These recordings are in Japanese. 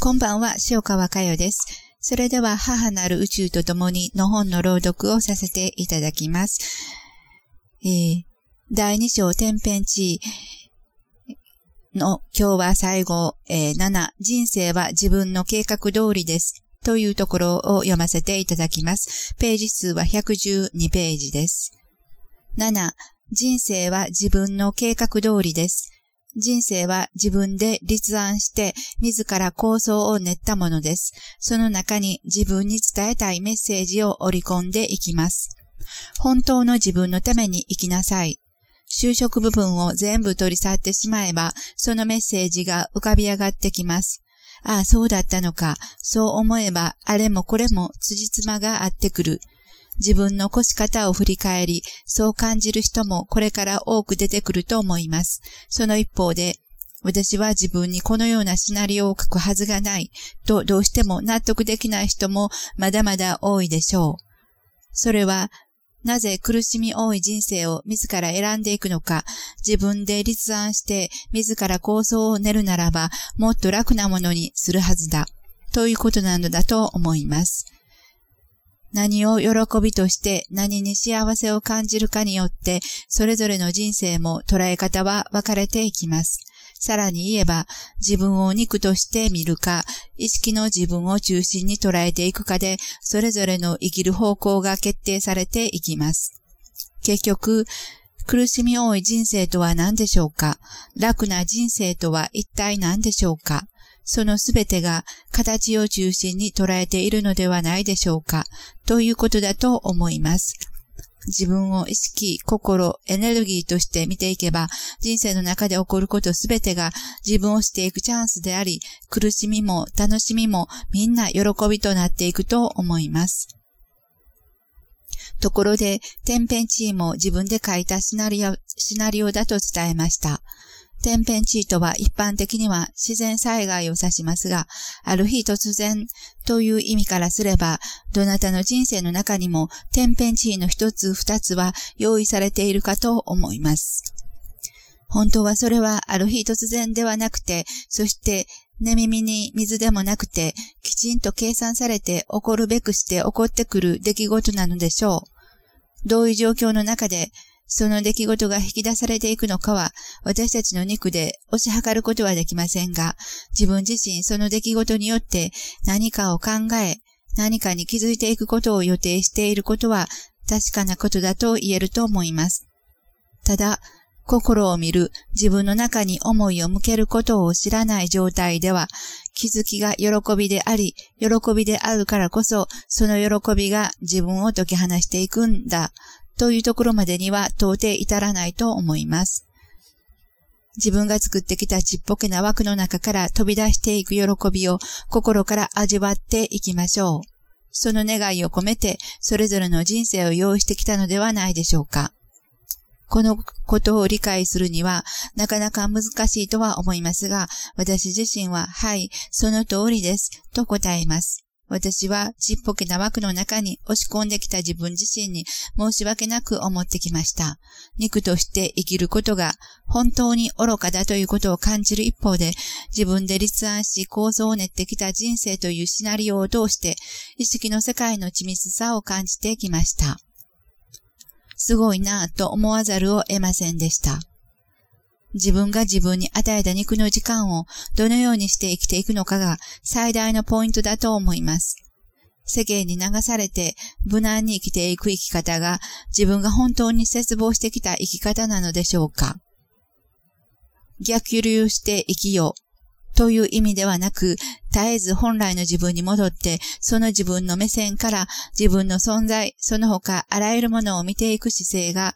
こんばんは、塩川佳代です。それでは、母なる宇宙と共にの本の朗読をさせていただきます。えー、第2章天変地異の今日は最後、えー、7、人生は自分の計画通りです。というところを読ませていただきます。ページ数は112ページです。7、人生は自分の計画通りです。人生は自分で立案して自ら構想を練ったものです。その中に自分に伝えたいメッセージを織り込んでいきます。本当の自分のために生きなさい。就職部分を全部取り去ってしまえば、そのメッセージが浮かび上がってきます。ああ、そうだったのか。そう思えば、あれもこれも辻褄が合ってくる。自分の越し方を振り返り、そう感じる人もこれから多く出てくると思います。その一方で、私は自分にこのようなシナリオを書くはずがないとどうしても納得できない人もまだまだ多いでしょう。それは、なぜ苦しみ多い人生を自ら選んでいくのか、自分で立案して自ら構想を練るならば、もっと楽なものにするはずだ。ということなのだと思います。何を喜びとして何に幸せを感じるかによって、それぞれの人生も捉え方は分かれていきます。さらに言えば、自分を肉として見るか、意識の自分を中心に捉えていくかで、それぞれの生きる方向が決定されていきます。結局、苦しみ多い人生とは何でしょうか？楽な人生とは一体何でしょうか？そのすべてが形を中心に捉えているのではないでしょうか、ということだと思います。自分を意識、心、エネルギーとして見ていけば、人生の中で起こることすべてが自分をしていくチャンスであり、苦しみも楽しみもみんな喜びとなっていくと思います。ところで、天変地異も自分で書いたシナリオ、シナリオだと伝えました。天変地異とは一般的には自然災害を指しますが、ある日突然という意味からすれば、どなたの人生の中にも天変地異の一つ二つは用意されているかと思います。本当はそれはある日突然ではなくて、そして寝耳に水でもなくて、きちんと計算されて起こるべくして起こってくる出来事なのでしょう。どういう状況の中でその出来事が引き出されていくのかは、私たちの肉で押し量ることはできませんが、自分自身その出来事によって何かを考え、何かに気づいていくことを予定していることは確かなことだと言えると思います。ただ、心を見る、自分の中に思いを向けることを知らない状態では、気づきが喜びであり、喜びであるからこそ、その喜びが自分を解き放していくんだ、というところまでには到底至らないと思います。自分が作ってきたちっぽけな枠の中から飛び出していく喜びを心から味わっていきましょう。その願いを込めてそれぞれの人生を用意してきたのではないでしょうか。このことを理解するにはなかなか難しいとは思いますが、私自身は、はい、その通りです、と答えます。私はちっぽけな枠の中に押し込んできた自分自身に申し訳なく思ってきました。肉として生きることが本当に愚かだということを感じる一方で、自分で立案し構造を練ってきた人生というシナリオを通して、意識の世界の緻密さを感じてきました。すごいなぁと思わざるを得ませんでした。自分が自分に与えた肉の時間をどのようにして生きていくのかが最大のポイントだと思います。世間に流されて無難に生きていく生き方が自分が本当に絶望してきた生き方なのでしょうか逆流して生きようという意味ではなく、絶えず本来の自分に戻って、その自分の目線から自分の存在、その他あらゆるものを見ていく姿勢が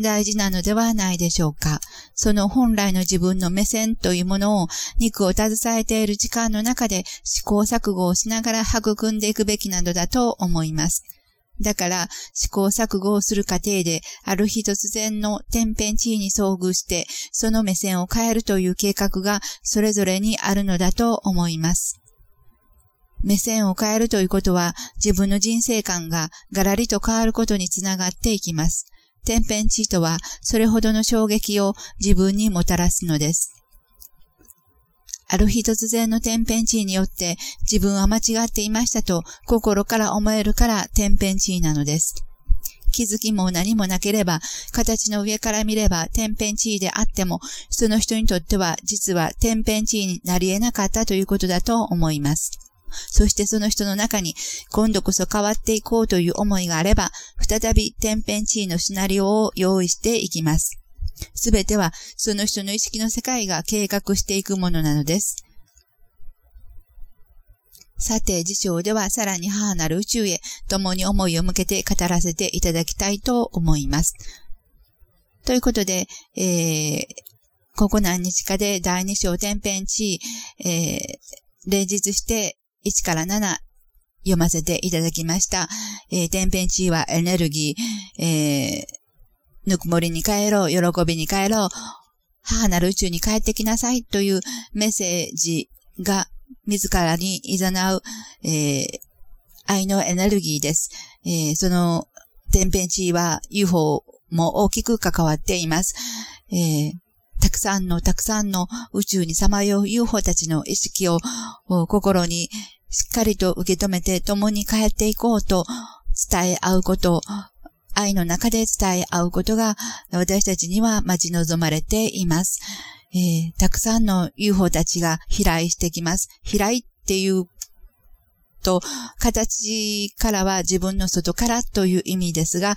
大事なのではないでしょうか。その本来の自分の目線というものを肉を携えている時間の中で試行錯誤をしながら育んでいくべきなのだと思います。だから、試行錯誤をする過程で、ある日突然の天変地異に遭遇して、その目線を変えるという計画がそれぞれにあるのだと思います。目線を変えるということは、自分の人生観がガラリと変わることにつながっていきます。天変地異とは、それほどの衝撃を自分にもたらすのです。ある日突然の天変地異によって自分は間違っていましたと心から思えるから天変地異なのです。気づきも何もなければ、形の上から見れば天変地異であっても、その人にとっては実は天変地異になり得なかったということだと思います。そしてその人の中に今度こそ変わっていこうという思いがあれば、再び天変地異のシナリオを用意していきます。すべてはその人の意識の世界が計画していくものなのです。さて、辞書ではさらに母なる宇宙へ共に思いを向けて語らせていただきたいと思います。ということで、えー、ここ何日かで第二章天変地、えー、例日して1から7読ませていただきました。えー、天変地異はエネルギー、えー、ぬくもりに帰ろう、喜びに帰ろう、母なる宇宙に帰ってきなさいというメッセージが自らに誘う、えー、愛のエネルギーです。えー、その天変地異は UFO も大きく関わっています。えー、たくさんのたくさんの宇宙にさまよう UFO たちの意識を心にしっかりと受け止めて共に帰っていこうと伝え合うこと、愛の中で伝え合うことが私たちには待ち望まれています。えー、たくさんの UFO たちが飛来してきます。飛来っていうと、形からは自分の外からという意味ですが、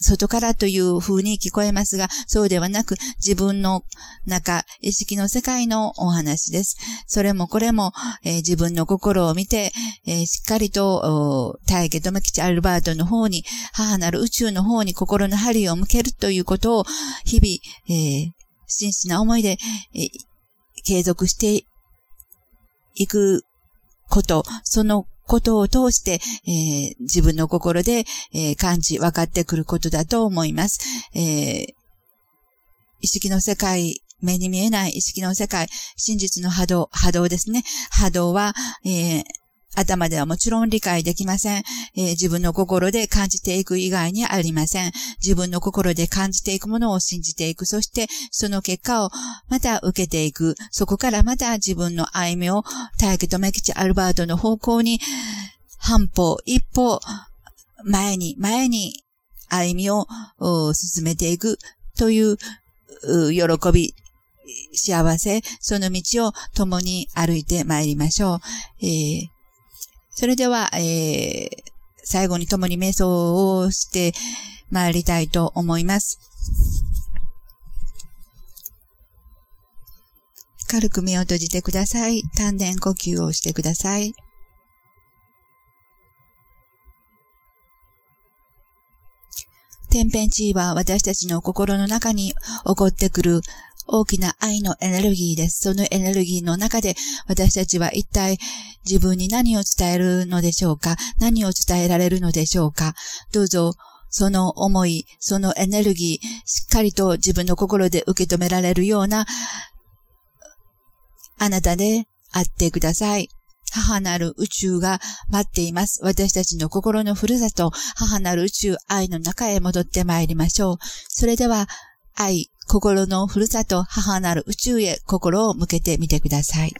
外からという風に聞こえますが、そうではなく自分の中、意識の世界のお話です。それもこれも、えー、自分の心を見て、えー、しっかりと、大家留吉アルバートの方に、母なる宇宙の方に心の針を向けるということを、日々、えー、真摯な思いで、え継続していくこと、そのことを通して、えー、自分の心で、えー、感じ、分かってくることだと思います。えー、意識の世界、目に見えない意識の世界、真実の波動、波動ですね。波動は、えー、頭ではもちろん理解できません、えー、自分の心で感じていく以外にありません。自分の心で感じていくものを信じていく。そしてその結果をまた受けていく。そこからまた自分の歩みを大気とメキチアルバートの方向に半歩、一歩前に前に歩みを進めていくという喜び、幸せ、その道を共に歩いて参りましょう。えーそれでは、えー、最後に共に瞑想をして参りたいと思います。軽く目を閉じてください。丹田呼吸をしてください。天変地異は私たちの心の中に起こってくる大きな愛のエネルギーです。そのエネルギーの中で私たちは一体自分に何を伝えるのでしょうか？何を伝えられるのでしょうか？どうぞその思い、そのエネルギー、しっかりと自分の心で受け止められるようなあなたであってください。母なる宇宙が待っています。私たちの心のふるさと、母なる宇宙愛の中へ戻ってまいりましょう。それでは、愛、心のふるさと母なる宇宙へ心を向けてみてください。